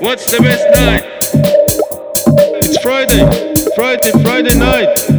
What's the best night? It's Friday, Friday, Friday night.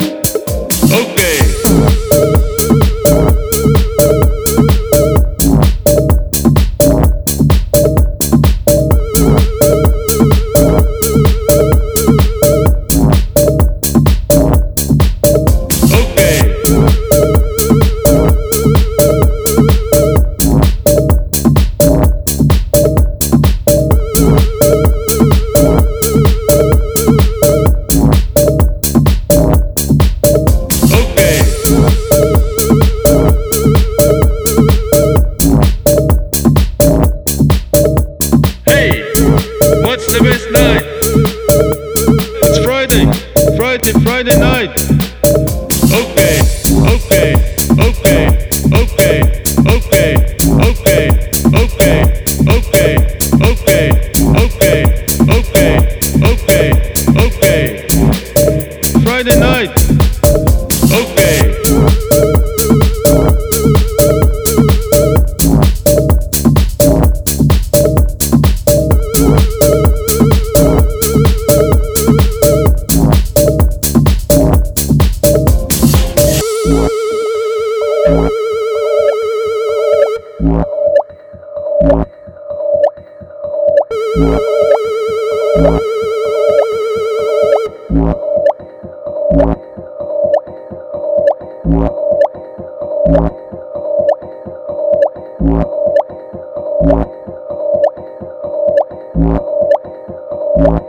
Bye.